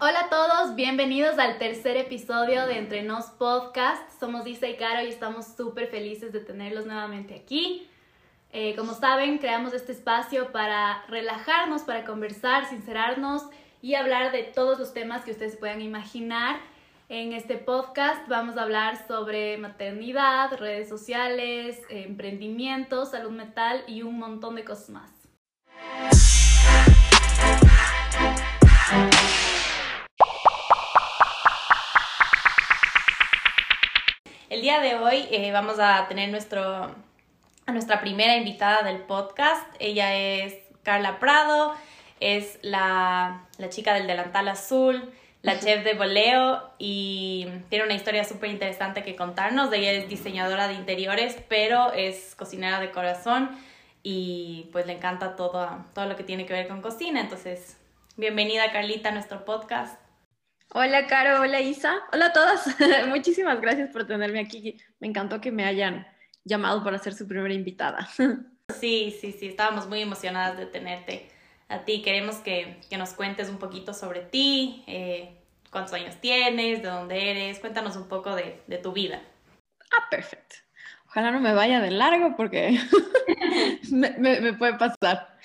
Hola a todos, bienvenidos al tercer episodio de Entre Nos Podcast. Somos Isa y Caro y estamos súper felices de tenerlos nuevamente aquí. Eh, como saben, creamos este espacio para relajarnos, para conversar, sincerarnos y hablar de todos los temas que ustedes puedan imaginar. En este podcast vamos a hablar sobre maternidad, redes sociales, emprendimiento, salud mental y un montón de cosas más. El día de hoy eh, vamos a tener nuestro, a nuestra primera invitada del podcast. Ella es Carla Prado, es la, la chica del delantal azul, la chef de voleo y tiene una historia súper interesante que contarnos. Ella es diseñadora de interiores, pero es cocinera de corazón y pues le encanta todo, todo lo que tiene que ver con cocina. Entonces, bienvenida Carlita a nuestro podcast. Hola, Caro. Hola, Isa. Hola a todas. Muchísimas gracias por tenerme aquí. Me encantó que me hayan llamado para ser su primera invitada. Sí, sí, sí. Estábamos muy emocionadas de tenerte a ti. Queremos que, nos cuentes un poquito sobre ti, eh, cuántos años tienes, de dónde eres. Cuéntanos un poco de, tu vida. Ah, perfecto. Ojalá no me vaya de largo porque me, me, puede pasar.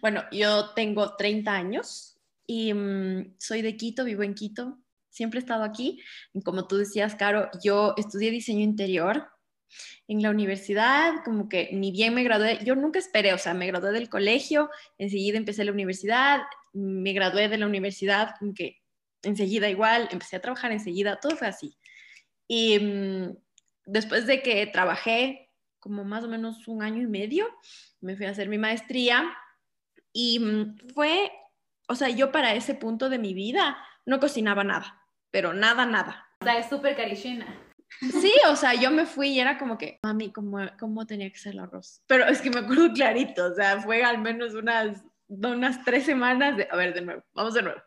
Bueno, yo tengo 30 años y mm, soy de Quito, vivo en Quito, siempre he estado aquí. Y como tú decías, Caro, yo estudié diseño interior en la universidad, como que ni bien me gradué, yo nunca esperé, o sea, me gradué del colegio, enseguida empecé la universidad, me gradué de la universidad, como que enseguida igual, empecé a trabajar enseguida, todo fue así. Y mm, después de que trabajé como más o menos un año y medio, me fui a hacer mi maestría y mm, fue o sea, yo para ese punto de mi vida no cocinaba nada, pero nada, nada. O sea, es súper carichina. Sí, o sea, yo me fui y era como que, mami, ¿cómo, ¿cómo tenía que ser el arroz? Pero es que me acuerdo clarito, o sea, fue al menos unas, unas tres semanas de, a ver, de nuevo, vamos de nuevo.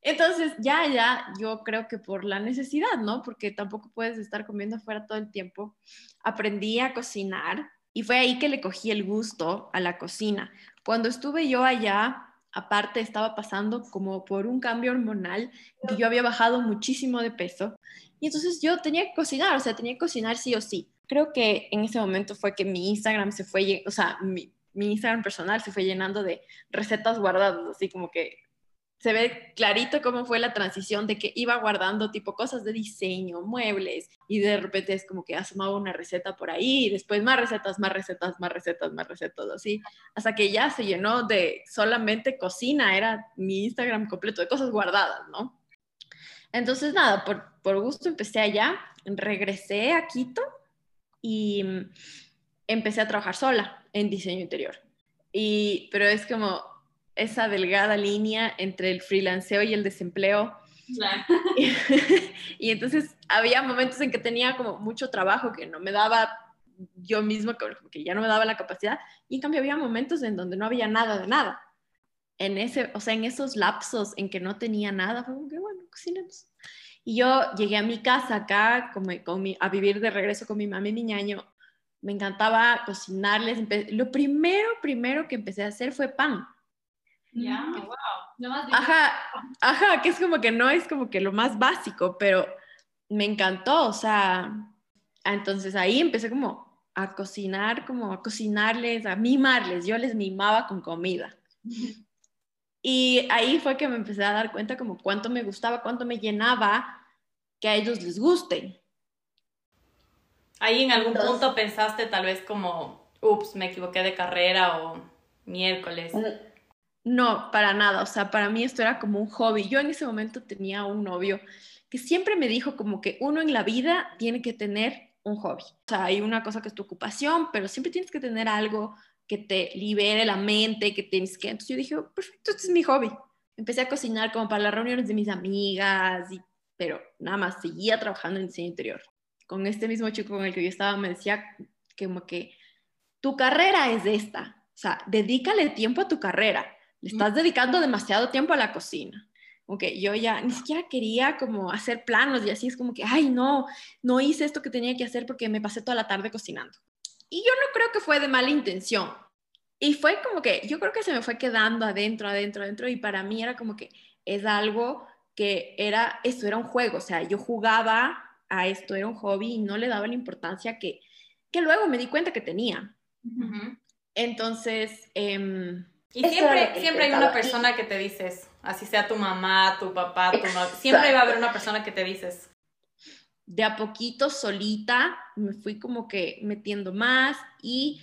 Entonces, ya, ya, yo creo que por la necesidad, ¿no? Porque tampoco puedes estar comiendo afuera todo el tiempo. Aprendí a cocinar y fue ahí que le cogí el gusto a la cocina. Cuando estuve yo allá, aparte estaba pasando como por un cambio hormonal, que yo había bajado muchísimo de peso. Y entonces yo tenía que cocinar, o sea, tenía que cocinar sí o sí. Creo que en ese momento fue que mi Instagram se fue, o sea, mi, mi Instagram personal se fue llenando de recetas guardadas, así como que se ve clarito cómo fue la transición de que iba guardando tipo cosas de diseño, muebles, y de repente es como que asomaba una receta por ahí, y después más recetas, más recetas, más recetas, más recetas, así, hasta que ya se llenó de solamente cocina, era mi Instagram completo de cosas guardadas, ¿no? Entonces, nada, por, por gusto empecé allá, regresé a Quito y empecé a trabajar sola en diseño interior. Y, pero es como, esa delgada línea entre el freelanceo y el desempleo. Y, entonces había momentos en que tenía como mucho trabajo que no me daba yo mismo, que ya no me daba la capacidad, y en cambio había momentos en donde no había nada de nada. En ese, o sea, en esos lapsos en que no tenía nada, fue como que bueno, cocinemos. Y yo llegué a mi casa acá como, con a vivir de regreso con mi mamá y mi ñaño. Me encantaba cocinarles. Lo primero, primero que empecé a hacer fue pan ya, wow. ajá, ajá, que es como que no es como que lo más básico, pero me encantó, o sea, entonces ahí empecé como a cocinar, como a cocinarles, a mimarles, yo les mimaba con comida. Y ahí fue que me empecé a dar cuenta como cuánto me gustaba, cuánto me llenaba que a ellos les guste. Ahí en algún punto pensaste tal vez como, ups, me equivoqué de carrera o miércoles. No, para nada. O sea, para mí esto era como un hobby. Yo en ese momento tenía un novio que siempre me dijo como que uno en la vida tiene que tener un hobby. O sea, hay una cosa que es tu ocupación, pero siempre tienes que tener algo que te libere la mente, que tienes que... Entonces yo dije, perfecto, este es mi hobby. Empecé a cocinar como para las reuniones de mis amigas, y... pero nada más, seguía trabajando en diseño interior. Con este mismo chico con el que yo estaba me decía como que tu carrera es esta. O sea, dedícale tiempo a tu carrera le estás dedicando demasiado tiempo a la cocina. Ok, yo ya ni siquiera quería como hacer planos y así es como que, ay, no, no hice esto que tenía que hacer porque me pasé toda la tarde cocinando. Y yo no creo que fue de mala intención. Y fue como que, yo creo que se me fue quedando adentro, adentro, adentro. Y para mí era como que es algo que era, esto era un juego, o sea, yo jugaba a esto, era un hobby y no le daba la importancia que, que luego me di cuenta que tenía. Entonces, em, y siempre, siempre hay una persona que te dices, así sea tu mamá, tu papá, tu novia, siempre va a haber una persona que te dices. De a poquito, solita, me fui como que metiendo más y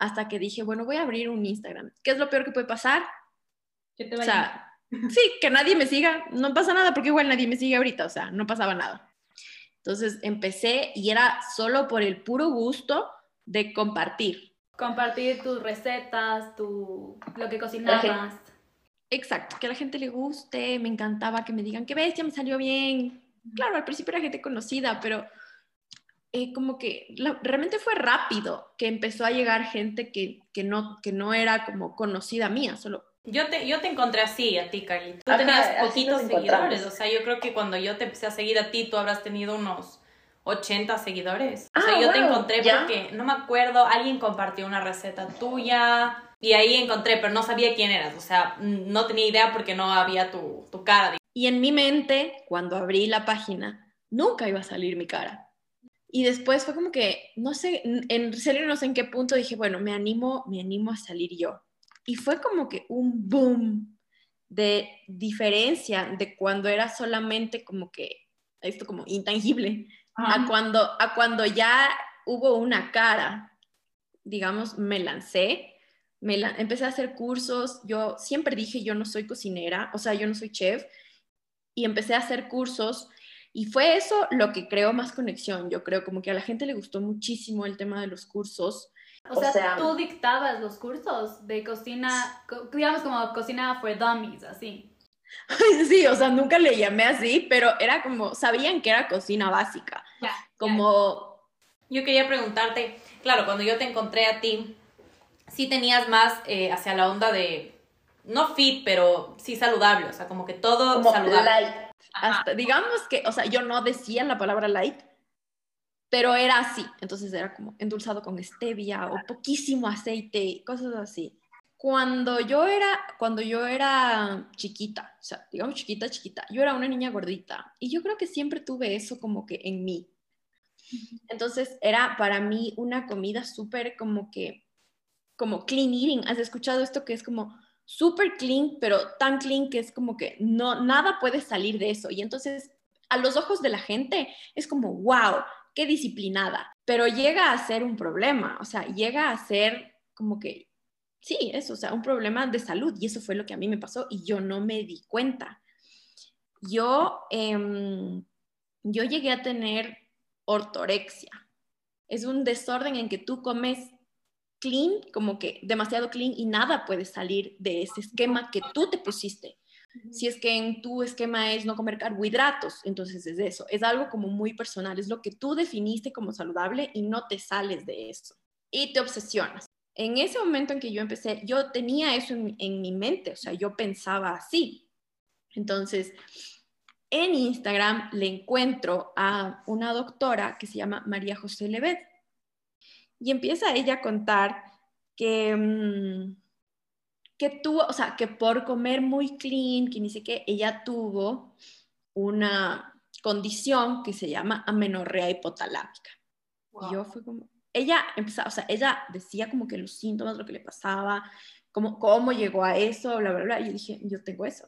hasta que dije, bueno, voy a abrir un Instagram. ¿Qué es lo peor que puede pasar? Que te O sea, sí, que nadie me siga, no pasa nada porque igual nadie me sigue ahorita, o sea, no pasaba nada. Entonces empecé y era solo por el puro gusto de compartir. Compartir tus recetas, tu, lo que cocinabas. Exacto, que a la gente le guste, me encantaba que me digan, qué bestia, me salió bien. Claro, al principio era gente conocida, pero eh, como que la- realmente fue rápido que empezó a llegar gente que, que, no, que no era como conocida mía, solo Yo te, yo te encontré así, a ti, Carly. Tú Ajá, tenías poquitos seguidores. O sea, yo creo que cuando yo te empecé a seguir a ti, tú habrás tenido unos 80 seguidores. O sea, Ah, yo te encontré ya. porque, no me acuerdo, alguien compartió una receta tuya. Y ahí encontré, pero no sabía quién eras. O sea, no tenía idea porque no había tu, tu cara. Y en mi mente, cuando abrí la página, nunca iba a salir mi cara. Y después fue como que, no sé, en serio no sé en qué punto dije, bueno, me animo, me animo a salir yo. Y fue como que un boom de diferencia de cuando era solamente como que, esto como intangible, a cuando, a cuando ya hubo una cara, digamos, me lancé, me la- empecé a hacer cursos, yo siempre dije yo no soy cocinera, o sea, yo no soy chef, y empecé a hacer cursos, y fue eso lo que creó más conexión, yo creo, como que a la gente le gustó muchísimo el tema de los cursos. O O sea, sea- tú dictabas los cursos de cocina, co- digamos como cocina for dummies, así. Sí, o sea, nunca le llamé así, pero era como, sabían que era cocina básica, como Yo quería preguntarte, claro, cuando yo te encontré a ti, sí tenías más eh, hacia la onda de, no fit, pero sí saludable. O sea, como que todo Como saludable. light. hasta, digamos que, o sea, yo no decía la palabra light, pero era así. Entonces era como endulzado con stevia o poquísimo aceite, cosas así. Cuando yo era, cuando yo era chiquita, o sea, digamos chiquita, chiquita, yo era una niña gordita y yo creo que siempre tuve eso como que en mí. Entonces era para mí una comida súper como que, como clean eating. ¿Has escuchado esto que es como súper clean, pero tan clean que es como que no, nada puede salir de eso? Y entonces a los ojos de la gente es como, wow, qué disciplinada. Pero llega a ser un problema, o sea, llega a ser como que, sí, eso, o sea, un problema de salud. Y eso fue lo que a mí me pasó y yo no me di cuenta. Yo, em, yo llegué a tener ortorexia. Es un desorden en que tú comes clean, como que demasiado clean y nada puede salir de ese esquema que tú te pusiste. Si es que en tu esquema es no comer carbohidratos, entonces es eso. Es algo como muy personal, es lo que tú definiste como saludable y no te sales de eso. Y te obsesionas. En ese momento en que yo empecé, yo tenía eso en, en mi mente, o sea, yo pensaba así. Entonces, en Instagram le encuentro a una doctora que se llama María José Levet y empieza ella a contar que, mm, que tuvo, o sea, que por comer muy clean, que ni sé qué, ella tuvo una condición que se llama amenorrea hipotalámica. Y yo fue como, ella empezaba, o sea, ella decía como que los síntomas, lo que le pasaba, cómo, cómo llegó a eso, bla, bla, bla. Y yo dije, yo tengo eso.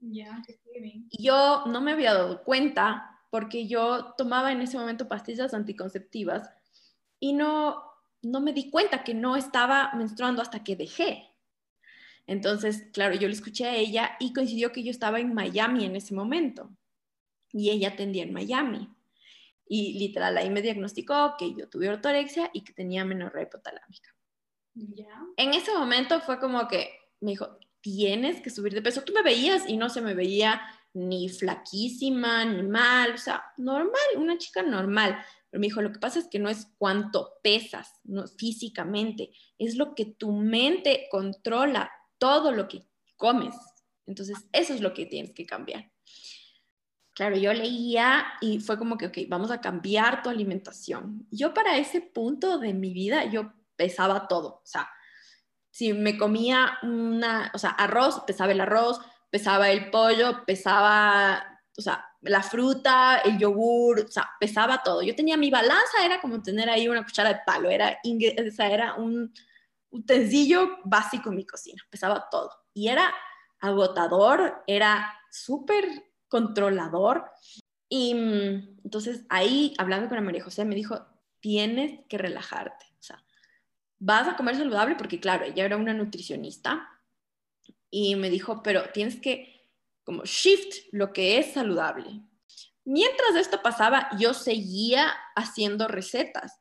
Ya, bien. Y yo no me había dado cuenta porque yo tomaba en ese momento pastillas anticonceptivas y no, no me di cuenta que no estaba menstruando hasta que dejé. Entonces, claro, yo le escuché a ella y coincidió que yo estaba en Miami en ese momento y ella atendía en Miami. Y literal, ahí me diagnosticó que yo tuve ortorexia y que tenía menorrea hipotalámica. Ya. En ese momento fue como que me dijo, tienes que subir de peso. Tú me veías y no se me veía ni flaquísima, ni mal, o sea, normal, una chica normal. Pero me dijo, lo que pasa es que no es cuánto pesas no, físicamente, es lo que tu mente controla, todo lo que comes. Entonces, eso es lo que tienes que cambiar. Claro, yo leía y fue como que, ok, vamos a cambiar tu alimentación. Yo para ese punto de mi vida, yo pesaba todo. O sea, si me comía una, o sea, arroz, pesaba el arroz, pesaba el pollo, pesaba, o sea, la fruta, el yogur, o sea, pesaba todo. Yo tenía mi balanza, era como tener ahí una cuchara de palo, era, o era un utensilio básico en mi cocina, pesaba todo. Y era agotador, era súper controlador. Y mm, entonces ahí, hablando con María José, me dijo, tienes que relajarte. O sea, vas a comer saludable porque, claro, ella era una nutricionista y me dijo, pero tienes que como shift lo que es saludable. Mientras esto pasaba, yo seguía haciendo recetas,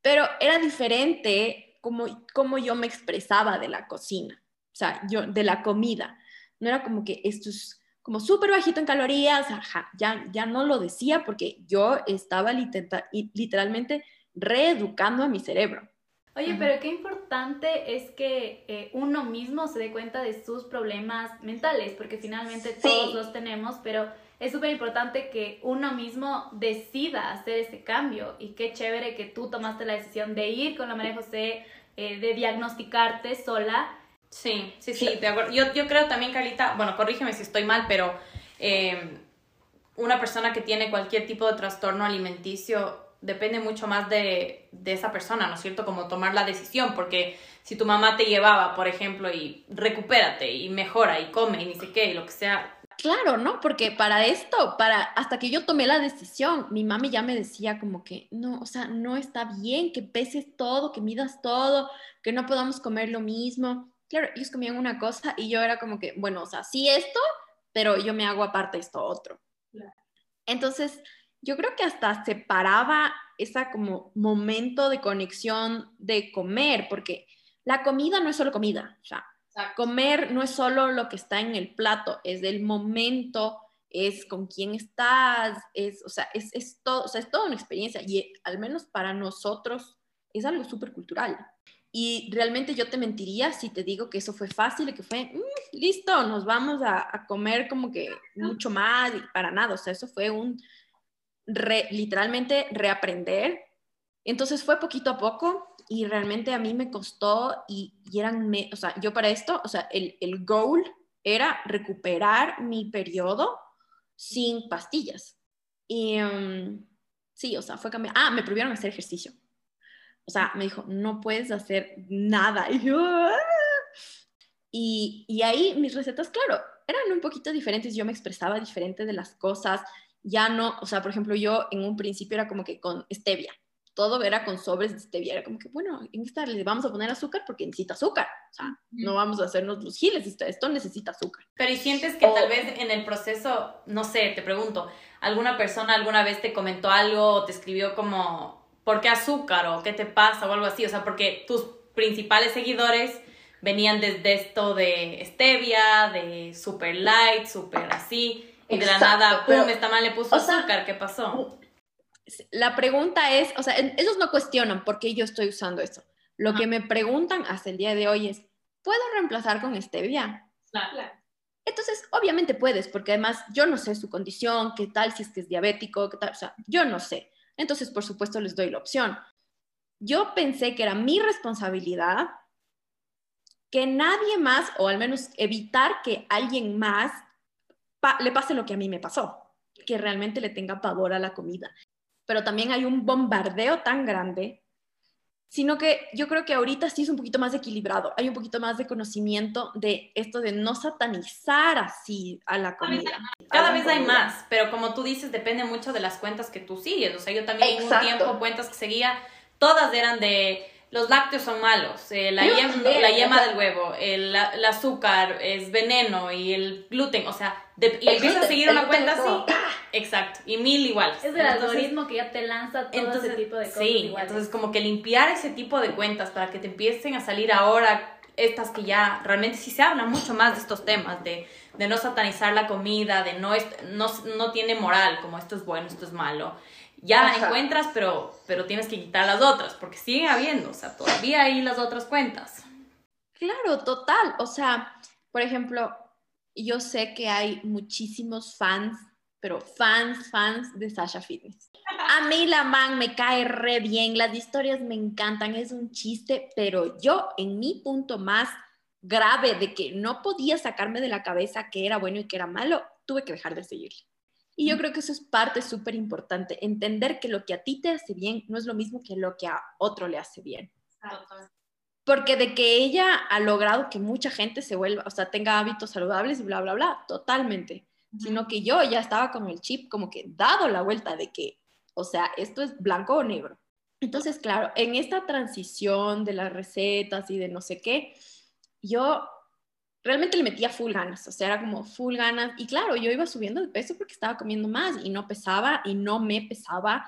pero era diferente como, como yo me expresaba de la cocina, o sea, yo de la comida. No era como que esto es como súper bajito en calorías, ya, ya no lo decía porque yo estaba literalmente reeducando a mi cerebro. Oye, pero qué importante es que eh, uno mismo se dé cuenta de sus problemas mentales, porque finalmente todos los tenemos, pero es súper importante que uno mismo decida hacer ese cambio. Y qué chévere que tú tomaste la decisión de ir con la María José, eh, de diagnosticarte sola Sí, sí, sí, de acuerdo. Yo, yo creo también, Carlita, bueno, corrígeme si estoy mal, pero em, una persona que tiene cualquier tipo de trastorno alimenticio depende mucho más de, de, esa persona, ¿no es cierto? Como tomar la decisión, porque si tu mamá te llevaba, por ejemplo, y recupérate y mejora y come y ni sé qué, y lo que sea. Claro, ¿no? Porque para esto, para hasta que yo tomé la decisión, mi mami ya me decía como que, no, o sea, no está bien que peses todo, que midas todo, que no podamos comer lo mismo claro, ellos comían una cosa y yo era como que, bueno, o sea, sí esto, pero yo me hago aparte esto otro. Entonces, yo creo que hasta separaba esa como momento de conexión de comer, porque la comida no es solo comida, o sea, comer no es solo lo que está en el plato, es el momento, es con quién estás, es, o sea, es, es todo, o sea, es toda una experiencia y al menos para nosotros es algo súper cultural. Y realmente yo te mentiría si te digo que eso fue fácil y que fue, mm, listo, nos vamos a, comer como que mucho más y para nada. O sea, eso fue un literalmente reaprender. Entonces fue poquito a poco y realmente a mí me costó y, eran, o sea, yo para esto, o sea, el, el goal era recuperar mi periodo sin pastillas. Y mm, sí, o sea, fue cambiar. Ah, me prohibieron hacer ejercicio o sea, me dijo, no puedes hacer nada. Y yo, ah". y, y, ahí mis recetas, claro, eran un poquito diferentes, yo me expresaba diferente de las cosas, ya no, o sea, por ejemplo, yo en un principio era como que con stevia, todo era con sobres de stevia, era como que, bueno, en esta le vamos a poner azúcar porque necesita azúcar, o sea, no vamos a hacernos los giles, esto, necesita azúcar. Pero ¿y sientes que tal vez en el proceso, no sé, te pregunto, alguna persona alguna vez te comentó algo o te escribió como ¿por qué azúcar o qué te pasa o algo así? O sea, porque tus principales seguidores venían desde esto de stevia, de super light, super así, y de la nada, pum, esta mal le puso azúcar, ¿qué pasó? La pregunta es, o sea, ellos no cuestionan por qué yo estoy usando eso. Lo que me preguntan hasta el día de hoy es, ¿puedo reemplazar con stevia? Claro. Entonces, obviamente puedes, porque además yo no sé su condición, qué tal si es que es diabético, qué tal, o sea, yo no sé. Entonces, por supuesto, les doy la opción. Yo pensé que era mi responsabilidad que nadie más, o al menos evitar que alguien más le pase lo que a mí me pasó, que realmente le tenga pavor a la comida. Pero también hay un bombardeo tan grande sino que yo creo que ahorita sí es un poquito más equilibrado, hay un poquito más de conocimiento de esto de no satanizar así a la comida. Cada vez hay más, pero como tú dices, depende mucho de las cuentas que tú sigues, o sea, yo también en un tiempo cuentas que seguía, todas eran de los lácteos son malos, eh, la, yema, la, yema, del huevo, el, azúcar es veneno y el gluten, o sea, y empiezas a seguir una cuenta así. Exacto, y mil iguales. Es el algoritmo que ya te lanza todo ese tipo de cosas. Sí, entonces como que limpiar ese tipo de cuentas para que te empiecen a salir ahora estas que ya realmente sí se habla mucho más de estos temas, de, de no satanizar la comida, de no, no, no tiene moral, como esto es bueno, esto es malo ya la encuentras, pero, pero tienes que quitar las otras, porque sigue habiendo, o sea, todavía hay las otras cuentas. Claro, total. O sea, por ejemplo, yo sé que hay muchísimos fans, pero fans, fans de Sasha Fitness. A mí la man me cae re bien, las historias me encantan, es un chiste, pero yo en mi punto más grave de que no podía sacarme de la cabeza que era bueno y que era malo, tuve que dejar de seguirle. Y yo creo que eso es parte súper importante, entender que lo que a ti te hace bien no es lo mismo que lo que a otro le hace bien. Porque de que ella ha logrado que mucha gente se vuelva, o sea, tenga hábitos saludables y bla, bla, bla, totalmente. Sino que yo ya estaba con el chip como que dado la vuelta de que, o sea, esto es blanco o negro. Entonces, claro, en esta transición de las recetas y de no sé qué, yo realmente le metía full ganas, o sea, era como full ganas. Y claro, yo iba subiendo de peso porque estaba comiendo más y no pesaba y no me pesaba.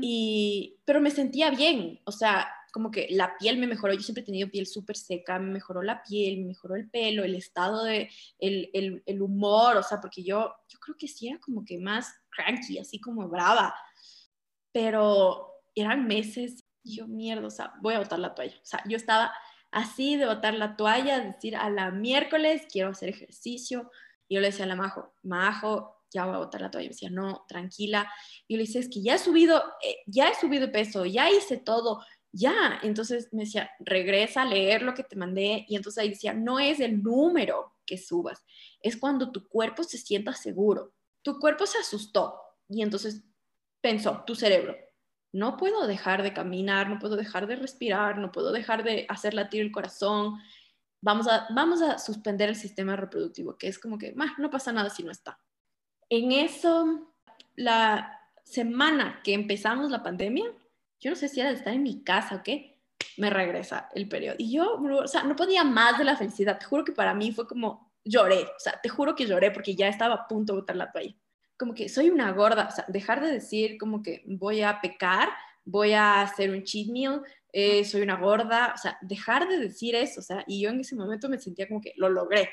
y, pero me sentía bien, o sea, como que la piel me mejoró. Yo siempre he tenido piel súper seca, me mejoró la piel, me mejoró el pelo, el estado de, el, el, el, humor, o sea, porque yo, yo creo que sí era como que más cranky, así como brava. Pero eran meses y yo, mierda, o sea, voy a botar la toalla. O sea, yo estaba así de botar la toalla, decir a la miércoles quiero hacer ejercicio. Y yo le decía a la Majo, Majo, ya voy a botar la toalla. Y me decía, no, tranquila. Y yo le decía, es que ya he subido, eh, ya he subido peso, ya hice todo, ya. Entonces me decía, regresa a leer lo que te mandé. Y entonces ahí decía, no es el número que subas, es cuando tu cuerpo se sienta seguro. Tu cuerpo se asustó y entonces pensó, tu cerebro, no puedo dejar de caminar, no puedo dejar de respirar, no puedo dejar de hacer latir el corazón. Vamos a, vamos a suspender el sistema reproductivo, que es como que, no pasa nada si no está. En eso, la semana que empezamos la pandemia, yo no sé si era de estar en mi casa o qué, me regresa el periodo. Y yo, o sea, no podía más de la felicidad. Te juro que para mí fue como, lloré, o sea, te juro que lloré porque ya estaba a punto de botar la toalla como que soy una gorda, o sea, dejar de decir como que voy a pecar, voy a hacer un cheat meal, eh, soy una gorda, o sea, dejar de decir eso, o sea, y yo en ese momento me sentía como que lo logré.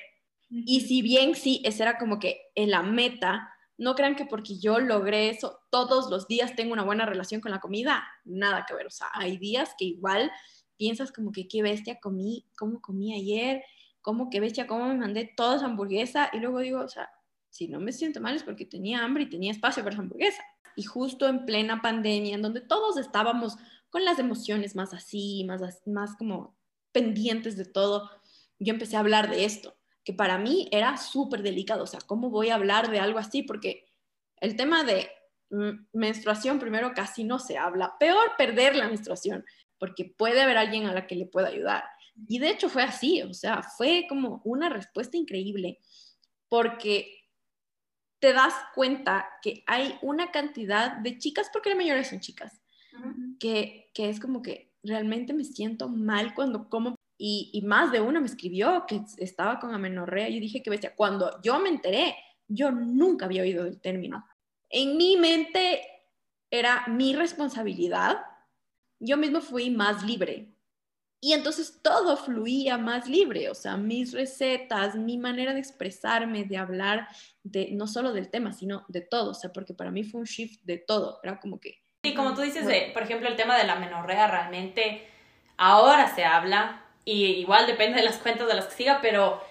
Y si bien sí, esa era como que en la meta, no crean que porque yo logré eso, todos los días tengo una buena relación con la comida, nada que ver, o sea, hay días que igual piensas como que qué bestia comí, cómo comí ayer, cómo qué bestia, cómo me mandé toda esa hamburguesa, y luego digo, o sea, si no me siento mal es porque tenía hambre y tenía espacio para esa hamburguesa. Y justo en plena pandemia, en donde todos estábamos con las emociones más así, más, más como pendientes de todo, yo empecé a hablar de esto, que para mí era súper delicado. O sea, ¿cómo voy a hablar de algo así? Porque el tema de menstruación primero casi no se habla. Peor perder la menstruación, porque puede haber alguien a la que le pueda ayudar. Y de hecho fue así, o sea, fue como una respuesta increíble, porque te das cuenta que hay una cantidad de chicas, porque la mayoría son chicas, que, que, es como que realmente me siento mal cuando como. Y, y, más de una me escribió que estaba con amenorrea. y dije que bestia. Cuando yo me enteré, yo nunca había oído del término. En mi mente era mi responsabilidad. Yo mismo fui más libre y entonces todo fluía más libre, o sea, mis recetas, mi manera de expresarme, de hablar, de no solo del tema, sino de todo, o sea, porque para mí fue un shift de todo, era como que... Sí, como tú dices, por ejemplo, el tema de la menorrea realmente ahora se habla, y igual depende de las cuentas de las que siga, pero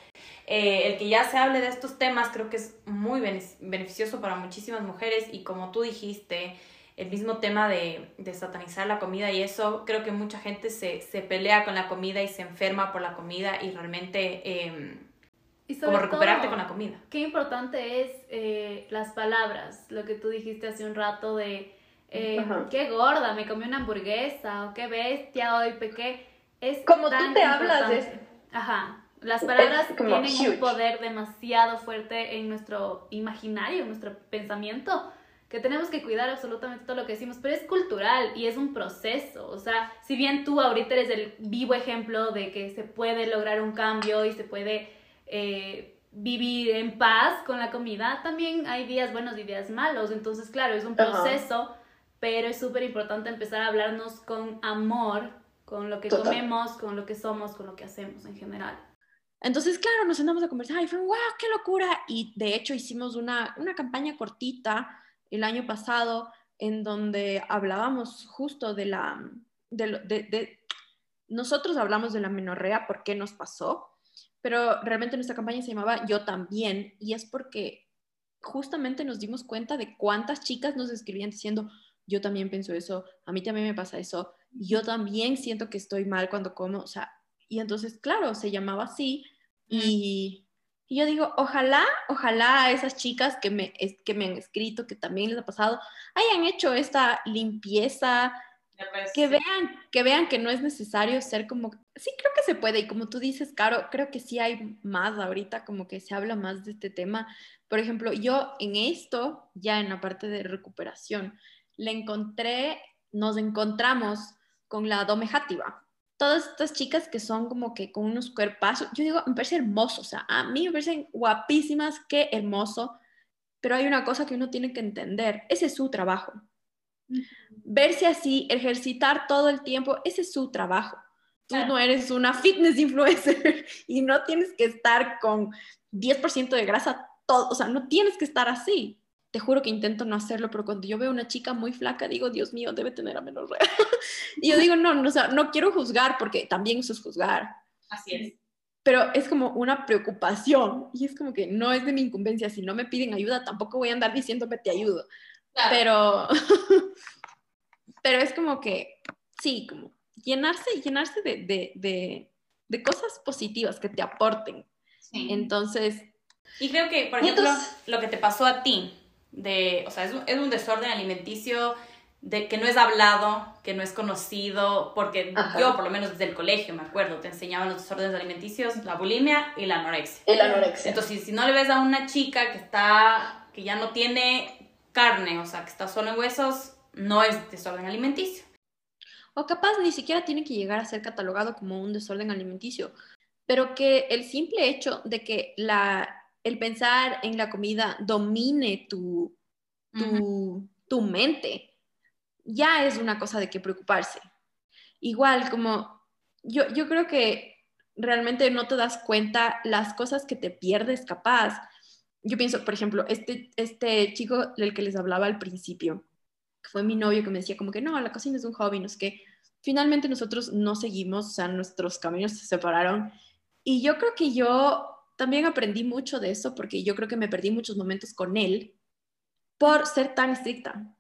eh, el que ya se hable de estos temas creo que es muy beneficioso para muchísimas mujeres y como tú dijiste, el mismo tema de, de, satanizar la comida y eso, creo que mucha gente se, se, pelea con la comida y se enferma por la comida y realmente eh, y como recuperarte con la comida. Qué importante es eh, las palabras, lo que tú dijiste hace un rato de eh, qué gorda, me comí una hamburguesa o qué bestia hoy pequé. Es como tú te hablas de Ajá. Las palabras tienen un poder demasiado fuerte en nuestro imaginario, en nuestro pensamiento que tenemos que cuidar absolutamente todo lo que decimos, pero es cultural y es un proceso. O sea, si bien tú ahorita eres el vivo ejemplo de que se puede lograr un cambio y se puede eh, vivir en paz con la comida, también hay días buenos y días malos. Entonces, claro, es un proceso, pero es súper importante empezar a hablarnos con amor, con lo que comemos, con lo que somos, con lo que hacemos en general. Entonces, claro, nos sentamos a conversar y fue, wow, qué locura. Y de hecho hicimos una, una campaña cortita el año pasado en donde hablábamos justo de la, de, nosotros hablamos de la menorrea, por qué nos pasó, pero realmente nuestra campaña se llamaba Yo también, y es porque justamente nos dimos cuenta de cuántas chicas nos escribían diciendo, yo también pienso eso, a mí también me pasa eso, yo también siento que estoy mal cuando como, o sea, Y entonces, claro, se llamaba así. Y, y yo digo, ojalá, ojalá esas chicas que me, que me han escrito, que también les ha pasado, hayan hecho esta limpieza, que vean, que vean que no es necesario ser como, sí creo que se puede y como tú dices, Caro, creo que sí hay más ahorita, como que se habla más de este tema. Por ejemplo, yo en esto, ya en la parte de recuperación, le encontré, nos encontramos con la domejativa. Todas estas chicas que son como que con unos cuerpazos, yo digo, me parece hermoso, o sea, a mí me parecen guapísimas, qué hermoso, pero hay una cosa que uno tiene que entender, ese es su trabajo verse así, ejercitar todo el tiempo, ese es su trabajo. Tú no eres una fitness influencer y no tienes que estar con 10% de grasa todo, o sea, no tienes que estar así. Te juro que intento no hacerlo, pero cuando yo veo una chica muy flaca, digo, Dios mío, debe tener a menos y yo digo, no, no, o sea, no quiero juzgar porque también eso es juzgar. Así es. Pero es como una preocupación y es como que no es de mi incumbencia. Si no me piden ayuda, tampoco voy a andar diciéndome te ayudo. Pero, pero es como que, sí, como llenarse, llenarse de, de, de, de cosas positivas que te aporten. Entonces... Y creo que, por ejemplo, lo que te pasó a ti, de, o sea, es un, es un desorden alimenticio de que no es hablado, que no es conocido, porque yo, por lo menos desde el colegio, me acuerdo, te enseñaban los desórdenes alimenticios, la bulimia y la anorexia. Y la anorexia. Entonces, si no le ves a una chica que está, que ya no tiene carne, o sea, que está solo en huesos, no es desorden alimenticio. O capaz ni siquiera tiene que llegar a ser catalogado como un desorden alimenticio, pero que el simple hecho de que la, el pensar en la comida domine tu, tu, tu mente, ya es una cosa de que preocuparse. Igual, como yo, yo creo que realmente no te das cuenta las cosas que te pierdes capaz yo pienso, por ejemplo, este, este chico del que les hablaba al principio, que fue mi novio que me decía como que no, la cocina es un hobby, no es que finalmente nosotros no seguimos, o sea, nuestros caminos se separaron. Y yo creo que yo también aprendí mucho de eso porque yo creo que me perdí muchos momentos con él por ser tan estricta.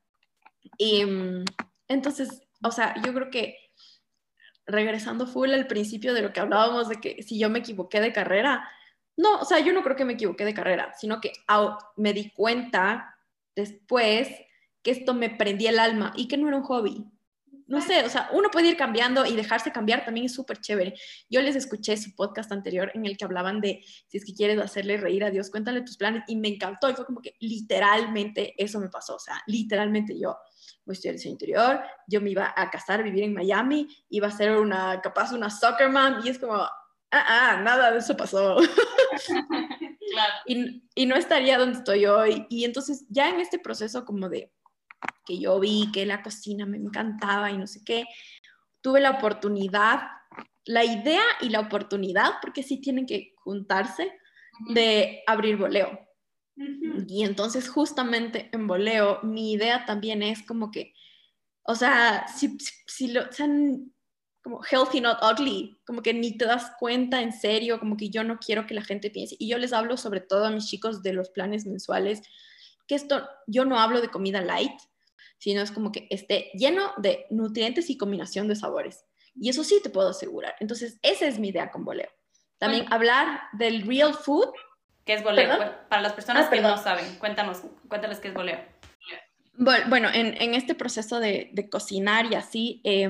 Y mm, entonces, o sea, yo creo que regresando full al principio de lo que hablábamos de que si yo me equivoqué de carrera, no, o sea, yo no creo que me equivoqué de carrera, sino que me di cuenta después que esto me prendía el alma y que no era un hobby. No sé, o sea, uno puede ir cambiando y dejarse cambiar también es súper chévere. Yo les escuché su podcast anterior en el que hablaban de si es que quieres hacerle reír a Dios, cuéntale tus planes y me encantó y fue como que literalmente eso me pasó, o sea, literalmente yo voy a estudiar diseño interior, yo me iba a casar, vivir en Miami, iba a ser una, capaz una soccer mom y es como, ah, ah, nada de eso pasó. y, y, no estaría donde estoy hoy. Y entonces ya en este proceso como de que yo vi que la cocina me encantaba y no sé qué, tuve la oportunidad, la idea y la oportunidad, porque sí tienen que juntarse, de abrir boleo. Y entonces justamente en boleo mi idea también es como que, o sea, si, si, lo, o como healthy, not ugly, como que ni te das cuenta en serio, como que yo no quiero que la gente piense. Y yo les hablo sobre todo a mis chicos de los planes mensuales, que esto, yo no hablo de comida light, sino es como que esté lleno de nutrientes y combinación de sabores. Y eso sí te puedo asegurar. Entonces, esa es mi idea con boleo. También hablar del real food. ¿Qué es boleo? Para las personas ah, que no saben, cuéntanos, cuéntales qué es boleo. Bueno, en, en este proceso de, de, cocinar y así, eh,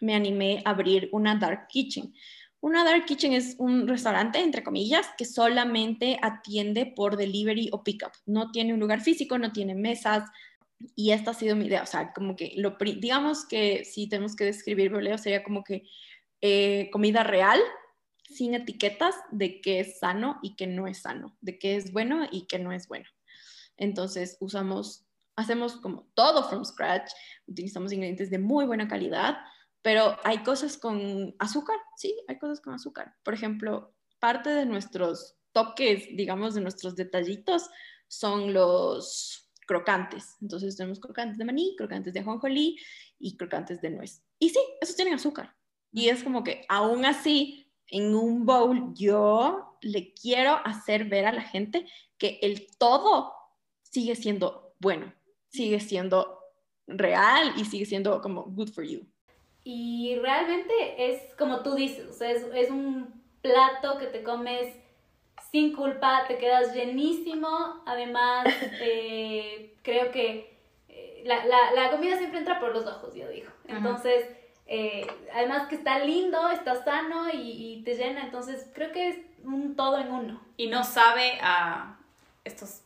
me animé a abrir una dark kitchen. Una dark kitchen es un restaurante, entre comillas, que solamente atiende por delivery o pickup. No tiene un lugar físico, no tiene mesas. Y esta ha sido mi idea. O sea, como que lo, digamos que si tenemos que describir boleo, sería como que eh, comida real, sin etiquetas de qué es sano y qué no es sano, de qué es bueno y qué no es bueno. Entonces usamos, hacemos como todo from scratch, utilizamos ingredientes de muy buena calidad, pero hay cosas con azúcar, sí, hay cosas con azúcar. Por ejemplo, parte de nuestros toques, digamos, de nuestros detallitos son los crocantes. Entonces tenemos crocantes de maní, crocantes de ajonjolí y crocantes de nuez. Y sí, esos tienen azúcar. Y es como que aún así, en un bowl, yo le quiero hacer ver a la gente que el todo sigue siendo bueno, sigue siendo real y sigue siendo como good for you. y realmente es como tú dices, es un plato que te comes sin culpa, te quedas llenísimo, además eh, creo que eh, la, la, la, comida siempre entra por los ojos, yo digo. Entonces, eh, además que está lindo, está sano y, te llena, entonces creo que es un todo en uno. Y no sabe a estos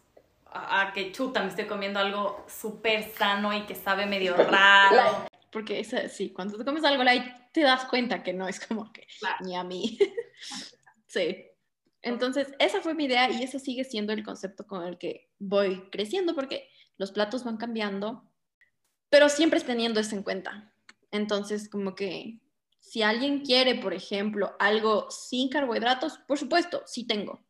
a, que chuta, me estoy comiendo algo súper sano y que sabe medio raro. Porque sí, cuando te comes algo light, te das cuenta que no es como que ni a mí. sí. Entonces, esa fue mi idea y ese sigue siendo el concepto con el que voy creciendo porque los platos van cambiando, pero siempre teniendo eso en cuenta. Entonces, como que si alguien quiere, por ejemplo, algo sin carbohidratos, por supuesto, sí tengo.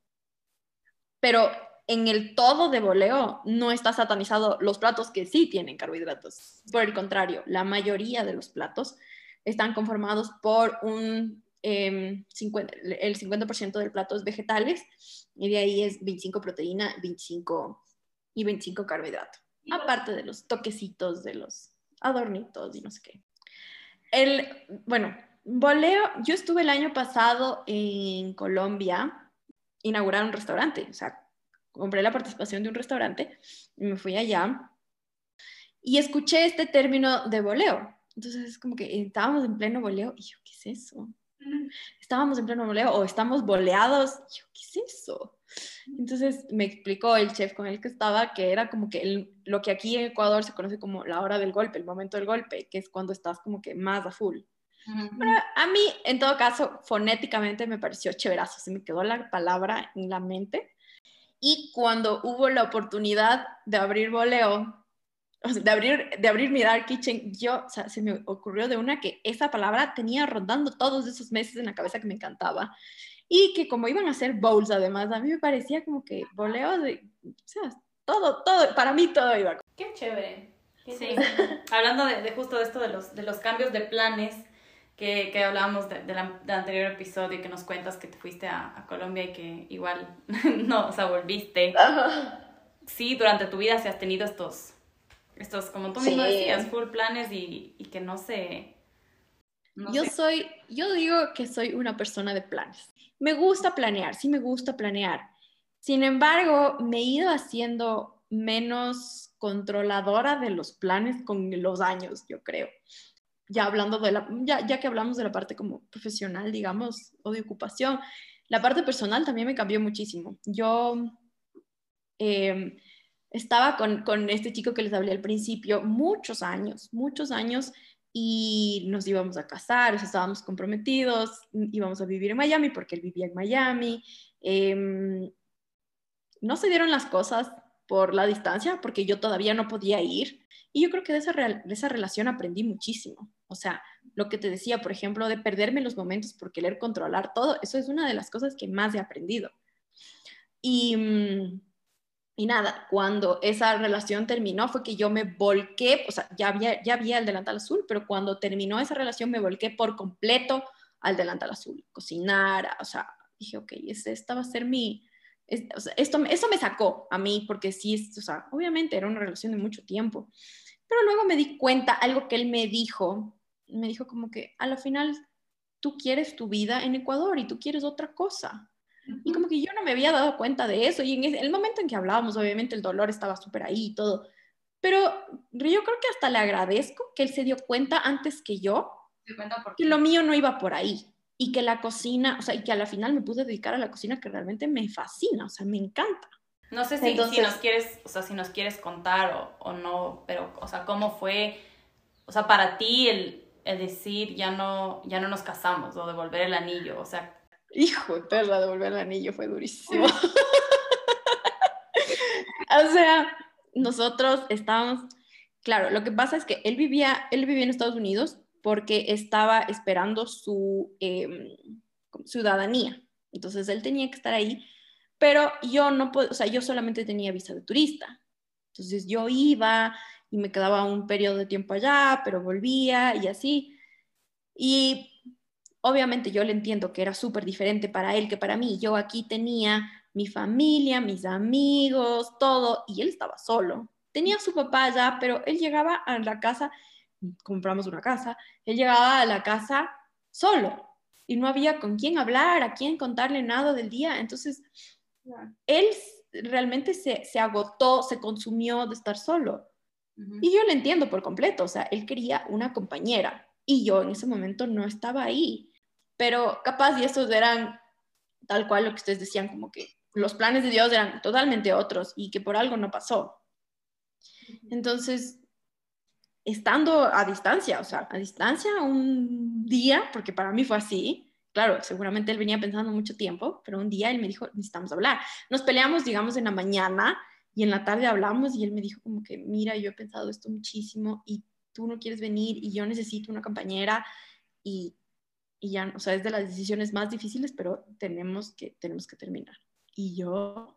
Pero en el todo de voleo no está satanizado los platos que sí tienen carbohidratos. Por el contrario, la mayoría de los platos están conformados por un 50, em, el 50% del plato es vegetales y de ahí es 25 proteína 25 y 25 carbohidratos. Aparte de los toquecitos, de los adornitos y no sé qué. El, bueno, voleo, yo estuve el año pasado en Colombia, inaugurar un restaurante, o sea, compré la participación de un restaurante y me fui allá y escuché este término de voleo. Entonces es como que estábamos en pleno voleo y yo, ¿qué es eso? Estábamos en pleno voleo o estamos boleados. Yo, ¿qué es eso? Entonces me explicó el chef con el que estaba que era como que lo que aquí en Ecuador se conoce como la hora del golpe, el momento del golpe, que es cuando estás como que más a full. Pero a mí, en todo caso, fonéticamente me pareció chéverazo, se me quedó la palabra en la mente. Y cuando hubo la oportunidad de abrir voleo, de abrir, de abrir mi Dark Kitchen, yo, o sea, se me ocurrió de una que esa palabra tenía rondando todos esos meses en la cabeza que me encantaba y que como iban a ser bowls además, a mí me parecía como que voleo de, o sea, todo, todo, para mí todo iba. Qué chévere. sí, hablando de, justo de esto de los, de los cambios de planes que, que hablábamos del de anterior episodio y que nos cuentas que te fuiste a, a Colombia y que igual no, o sea, volviste. Sí, durante tu vida si has tenido estos, estos como tú mismo decías, full planes y, y que no se... yo soy, yo digo que soy una persona de planes me gusta planear, sí me gusta planear. Sin embargo, me he ido haciendo menos controladora de los planes con los años, yo creo. Ya hablando de la, ya, ya que hablamos de la parte como profesional, digamos, o de ocupación, la parte personal también me cambió muchísimo. Yo em, estaba con, con este chico que les hablé al principio muchos años, muchos años, y nos íbamos a casar, estábamos comprometidos, íbamos a vivir en Miami porque él vivía en Miami. Em, no se dieron las cosas por la distancia, porque yo todavía no podía ir. Y yo creo que de esa, de esa relación aprendí muchísimo. O sea, lo que te decía, por ejemplo, de perderme los momentos por querer controlar todo, eso es una de las cosas que más he aprendido. Y, mm, y nada, cuando esa relación terminó fue que yo me volqué, o sea, ya había, ya había el delantal azul, pero cuando terminó esa relación me volqué por completo al delantal azul, cocinar, o sea, dije, ok, esta va a ser mi, o sea, esto, eso me sacó a mí, porque sí, o sea, obviamente era una relación de mucho tiempo, pero luego me di cuenta, algo que él me dijo, me dijo como que a la final tú quieres tu vida en Ecuador y tú quieres otra cosa. Y como que yo no me había dado cuenta de eso. Y en el momento en que hablábamos, obviamente el dolor estaba súper ahí y todo. Pero yo creo que hasta le agradezco que él se dio cuenta antes que yo que lo mío no iba por ahí. Y que la cocina, o sea, y que a la final me pude dedicar a la cocina que realmente me fascina, o sea, me encanta. No sé si, si nos quieres, o sea, si nos quieres contar o, o, no, pero, o sea, ¿cómo fue, o sea, para ti el, el decir ya no, ya no nos casamos o devolver el anillo? O sea, Hijo de perla, devolver el anillo fue durísimo. o sea, nosotros estábamos, claro, lo que pasa es que él vivía, él vivía en Estados Unidos porque estaba esperando su em, ciudadanía. Entonces él tenía que estar ahí, pero yo no puedo, o sea, yo solamente tenía visa de turista. Entonces yo iba y me quedaba un periodo de tiempo allá, pero volvía y así. Y Obviamente yo le entiendo que era súper diferente para él que para mí. Yo aquí tenía mi familia, mis amigos, todo, y él estaba solo. Tenía su papá allá, pero él llegaba a la casa compramos una casa, él llegaba a la casa solo y no había con quién hablar, a quién contarle nada del día. Entonces, él realmente se, se, agotó, se consumió de estar solo. Y yo le entiendo por completo, o sea, él quería una compañera y yo en ese momento no estaba ahí. Pero capaz y esos eran tal cual lo que ustedes decían, como que los planes de Dios eran totalmente otros y que por algo no pasó. Entonces, estando a distancia, o sea, a distancia un día, porque para mí fue así, claro, seguramente él venía pensando mucho tiempo, pero un día él me dijo, necesitamos hablar. Nos peleamos, digamos, en la mañana y en la tarde hablamos y él me dijo como que, mira, yo he pensado esto muchísimo y tú no quieres venir y yo necesito una compañera y, y ya, o sea, es de las decisiones más difíciles, pero tenemos que, tenemos que terminar. Y yo,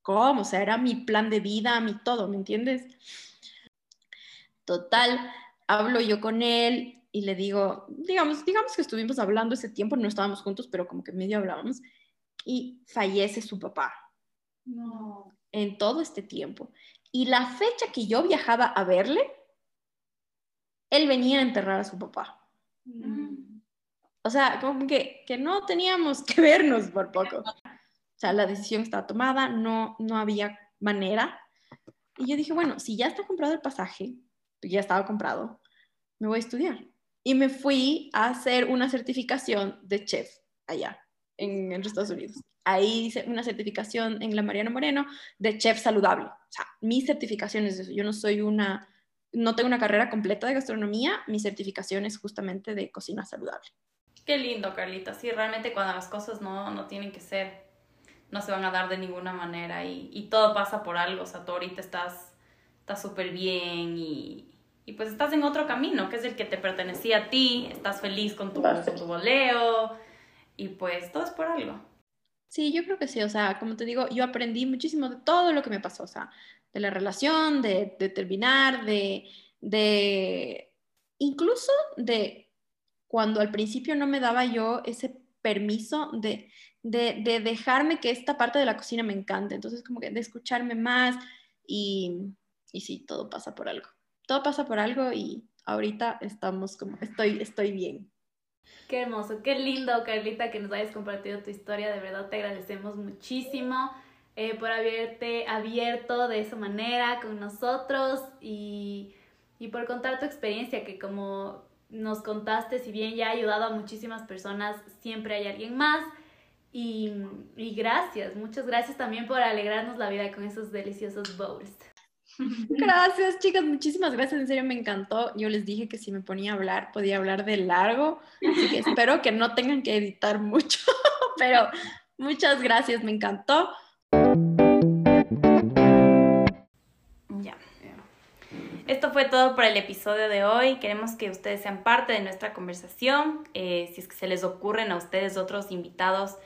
¿cómo? O sea, era mi plan de vida, mi todo, ¿me entiendes? Total, hablo yo con él y le digo, digamos, digamos que estuvimos hablando ese tiempo, no estábamos juntos, pero como que medio hablábamos, y fallece su papá. No. En todo este tiempo. Y la fecha que yo viajaba a verle, él venía a enterrar a su papá. Mm. O sea, como que, que no teníamos que vernos por poco. O sea, la decisión estaba tomada, no, no había manera. Y yo dije, bueno, si ya está comprado el pasaje, ya estaba comprado, me voy a estudiar. Y me fui a hacer una certificación de chef allá, en, en Estados Unidos. Ahí hice una certificación en la Mariano Moreno de chef saludable. O sea, mi certificación es eso. Yo no soy una, no tengo una carrera completa de gastronomía, mi certificación es justamente de cocina saludable. Qué lindo, Carlita. Sí, realmente cuando las cosas no, no tienen que ser, no se van a dar de ninguna manera y, y todo pasa por algo. O sea, tú ahorita estás súper bien y, y, pues estás en otro camino, que es el que te pertenecía a ti, estás feliz con tu, con tu voleo y pues todo es por algo. Sí, yo creo que sí, o sea, como te digo, yo aprendí muchísimo de todo lo que me pasó, o sea, de la relación, de, de terminar, de, de, incluso de cuando al principio no me daba yo ese permiso de, de, de, dejarme que esta parte de la cocina me encante. Entonces, como que de escucharme más y, y sí, todo pasa por algo. Todo pasa por algo y ahorita estamos como, estoy, estoy bien. Qué hermoso, qué lindo, Carlita, que nos hayas compartido tu historia. De verdad te agradecemos muchísimo eh, por haberte abierto de esa manera con nosotros y, y por contar tu experiencia, que como nos contaste, si bien ya ha ayudado a muchísimas personas, siempre hay alguien más. Y, y, gracias, muchas gracias también por alegrarnos la vida con esos deliciosos bowls. Gracias, chicas, muchísimas gracias, en serio me encantó. Yo les dije que si me ponía a hablar, podía hablar de largo, así que espero que no tengan que editar mucho, pero muchas gracias, me encantó. Ya. Esto fue todo por el episodio de hoy. Queremos que ustedes sean parte de nuestra conversación. Eh, si es que se les ocurren a ustedes otros invitados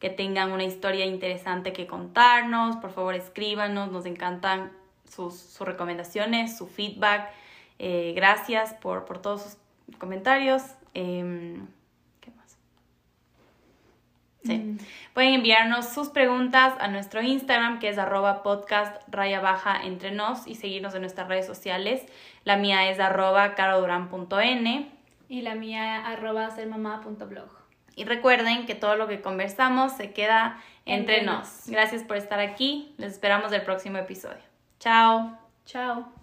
que tengan una historia interesante que contarnos, por favor escríbanos, nos encantan sus, sus recomendaciones, su feedback. Eh, gracias por, por, todos sus comentarios. Eh, ¿Qué más? Sí. Mm. Pueden enviarnos sus preguntas a nuestro Instagram, que es arroba podcast raya baja entre nos, y seguirnos en nuestras redes sociales. La mía es arroba caroduran.n. Y la mía arroba sermamá.blog. Y recuerden que todo lo que conversamos se queda entre, entre nos. nos. Gracias por estar aquí. Les esperamos el próximo episodio. Tchau. Tchau.